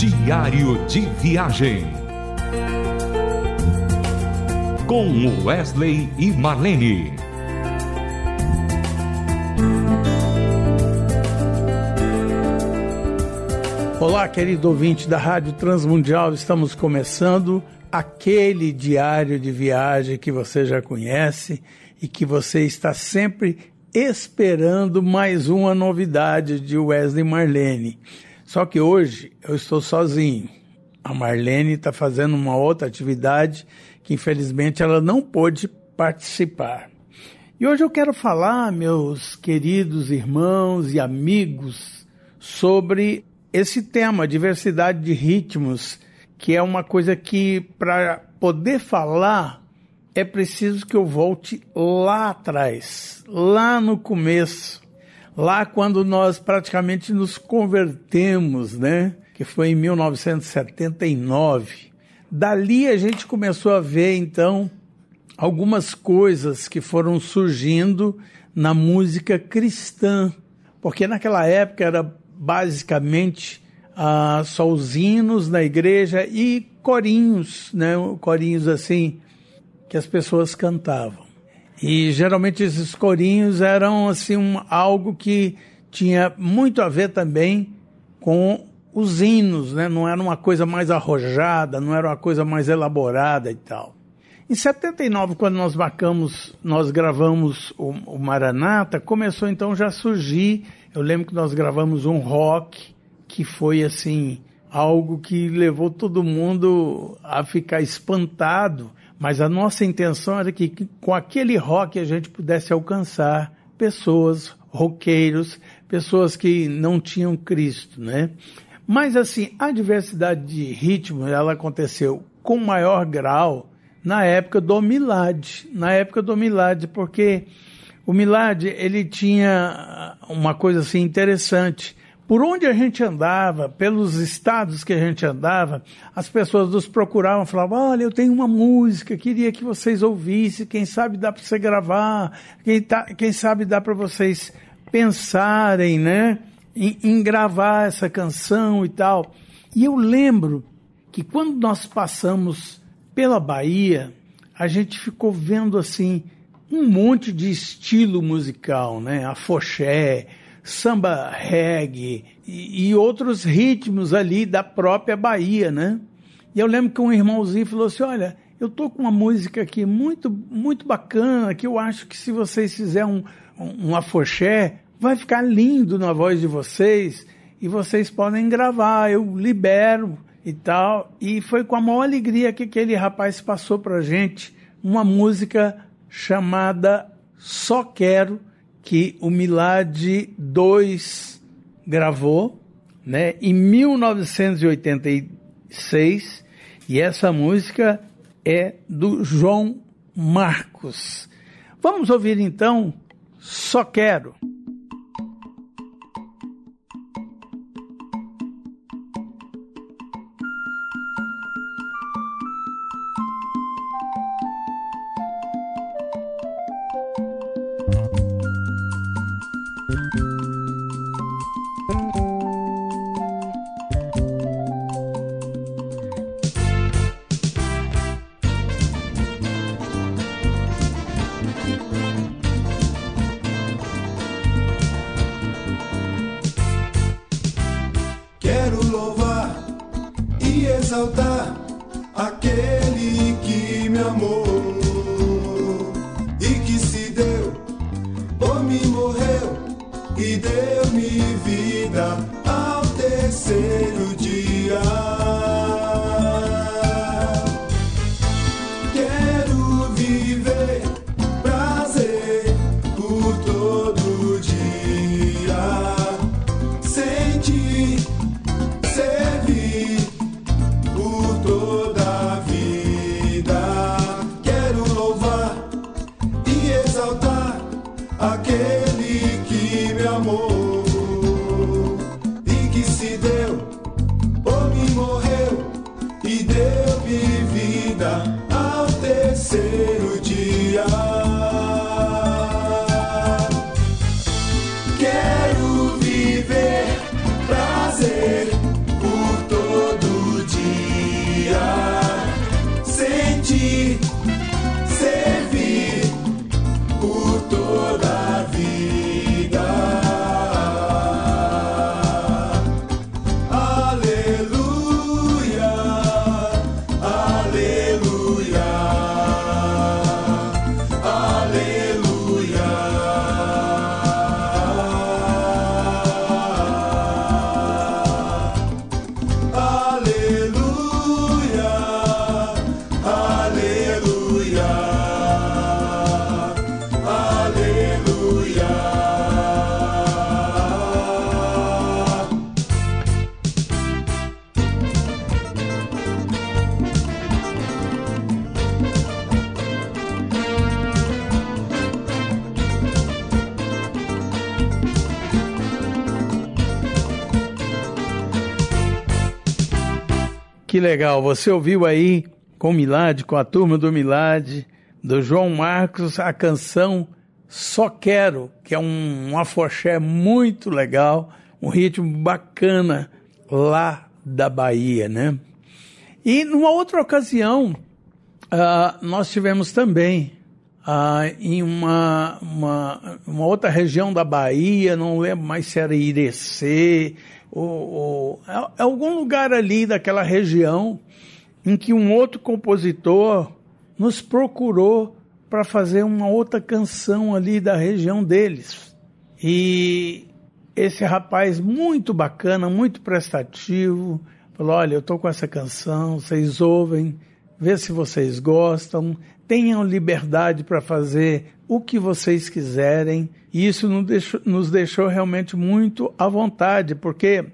Diário de Viagem. Com Wesley e Marlene. Olá, querido ouvinte da Rádio Transmundial. Estamos começando aquele diário de viagem que você já conhece e que você está sempre esperando mais uma novidade de Wesley Marlene. Só que hoje eu estou sozinho. A Marlene está fazendo uma outra atividade que infelizmente ela não pôde participar. E hoje eu quero falar, meus queridos irmãos e amigos, sobre esse tema, diversidade de ritmos, que é uma coisa que, para poder falar, é preciso que eu volte lá atrás, lá no começo, lá quando nós praticamente nos convertemos, né? Que foi em 1979. Dali a gente começou a ver então algumas coisas que foram surgindo na música cristã, porque naquela época era basicamente ah, só os hinos na igreja e corinhos, né? Corinhos assim que as pessoas cantavam. E geralmente esses corinhos eram assim um, algo que tinha muito a ver também com os hinos, né? Não era uma coisa mais arrojada, não era uma coisa mais elaborada e tal. Em 79, quando nós marcamos, nós gravamos o, o Maranata, começou então já a surgir. Eu lembro que nós gravamos um rock que foi assim algo que levou todo mundo a ficar espantado mas a nossa intenção era que, com aquele rock a gente pudesse alcançar pessoas, roqueiros, pessoas que não tinham Cristo, né? Mas assim, a diversidade de ritmo, ela aconteceu com maior grau na época do Milad, na época do Milad, porque o Milad, ele tinha uma coisa assim interessante por onde a gente andava, pelos estados que a gente andava, as pessoas nos procuravam, falavam: olha, eu tenho uma música, queria que vocês ouvissem, quem sabe dá para você gravar, quem, tá, quem sabe dá para vocês pensarem, né, em, em gravar essa canção e tal. E eu lembro que quando nós passamos pela Bahia, a gente ficou vendo assim um monte de estilo musical, né? A foché, samba reggae e, e, outros ritmos ali da própria Bahia, né? E eu lembro que um irmãozinho falou assim: olha, eu tô com uma música aqui muito, muito bacana, que eu acho que se vocês fizerem um, um, um afoxé, vai ficar lindo na voz de vocês e vocês podem gravar, eu libero e tal. E foi com a maior alegria que aquele rapaz passou pra gente uma música chamada Só Quero que o Milad 2 gravou, né, em 1986, e essa música é do João Marcos. Vamos ouvir então Só Quero. Exaltar aquele que me amou deu-me vida ao terceiro por toda a vida. Que legal, você ouviu aí com Milad, com a turma do Milad, do João Marcos, a canção Só Quero, que é um, um afoxé muito legal, um ritmo bacana lá da Bahia, né? E numa outra ocasião, uh, nós tivemos também uh, em uma, uma, uma, outra região da Bahia, não lembro mais se era Irecê, ou, ou é, é algum lugar ali daquela região em que um outro compositor nos procurou para fazer uma outra canção ali da região deles. E esse rapaz muito bacana, muito prestativo, falou: "Olha, eu tô com essa canção, vocês ouvem, vê se vocês gostam, tenham liberdade para fazer o que vocês quiserem". E isso nos deixou, nos deixou realmente muito à vontade, porque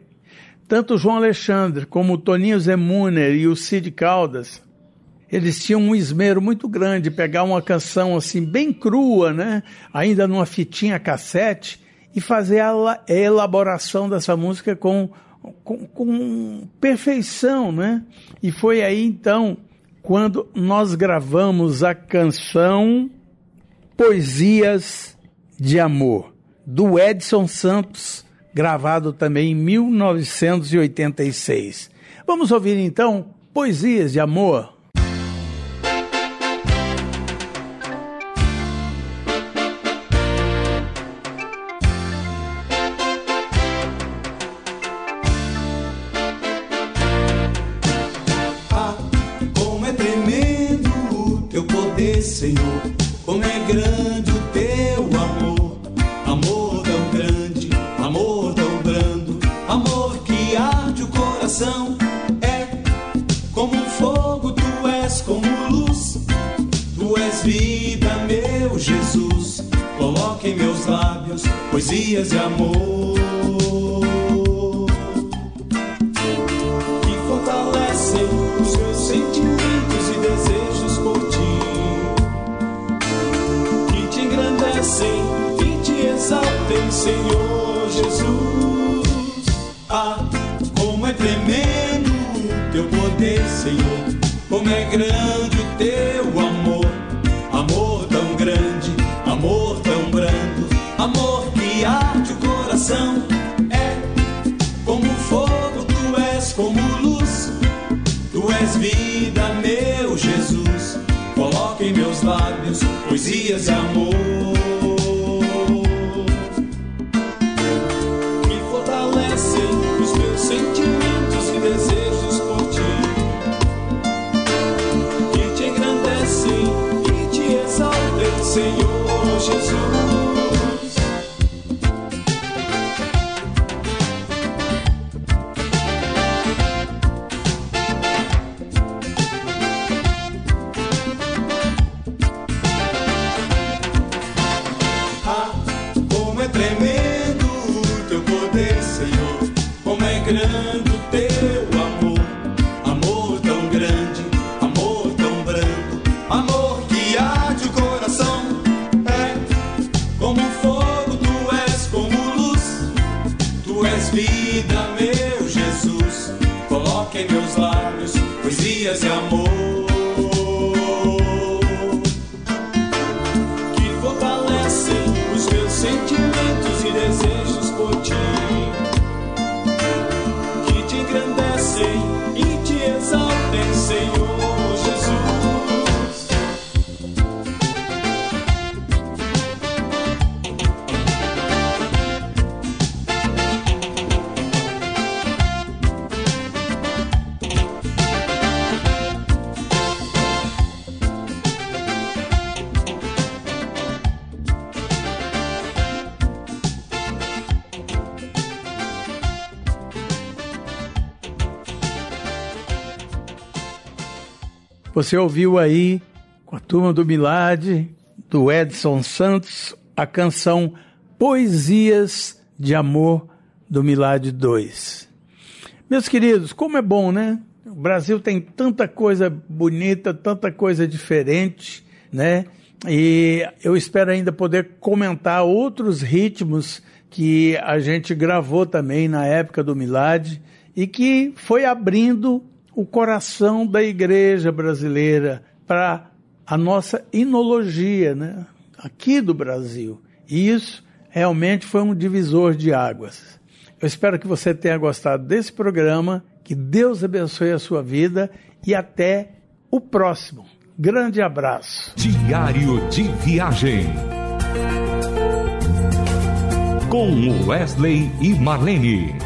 tanto João Alexandre como o Toninho Zemuner e o Cid Caldas, eles tinham um esmero muito grande, pegar uma canção assim bem crua, né? Ainda numa fitinha cassete e fazer a elaboração dessa música com, com, com perfeição, né? E foi aí então quando nós gravamos a canção Poesias de Amor do Edson Santos gravado também em 1986. Vamos ouvir então Poesias de Amor. Senhor. Como é grande o teu amor. Amor tão grande, amor tão brando. Amor que arde o coração. É como fogo, tu és como luz. Tu és vida, meu Jesus. Coloque em meus lábios poesias de amor. Senhor Jesus. Ah, como é tremendo o teu poder, Senhor, como é grande o teu amor, amor tão grande, amor tão brando, amor que arde o coração. É como fogo, tu és como luz, tu és vida, meu Jesus. Coloca em meus lábios poesias de amor. Os Você ouviu aí, com a turma do Milad, do Edson Santos, a canção Poesias de Amor do Milad 2. Meus queridos, como é bom, né? O Brasil tem tanta coisa bonita, tanta coisa diferente, né? E eu espero ainda poder comentar outros ritmos que a gente gravou também na época do Milad e que foi abrindo o coração da igreja brasileira, para a nossa inologia, né? aqui do Brasil. E isso realmente foi um divisor de águas. Eu espero que você tenha gostado desse programa, que Deus abençoe a sua vida e até o próximo. Grande abraço. Diário de Viagem. Com Wesley e Marlene.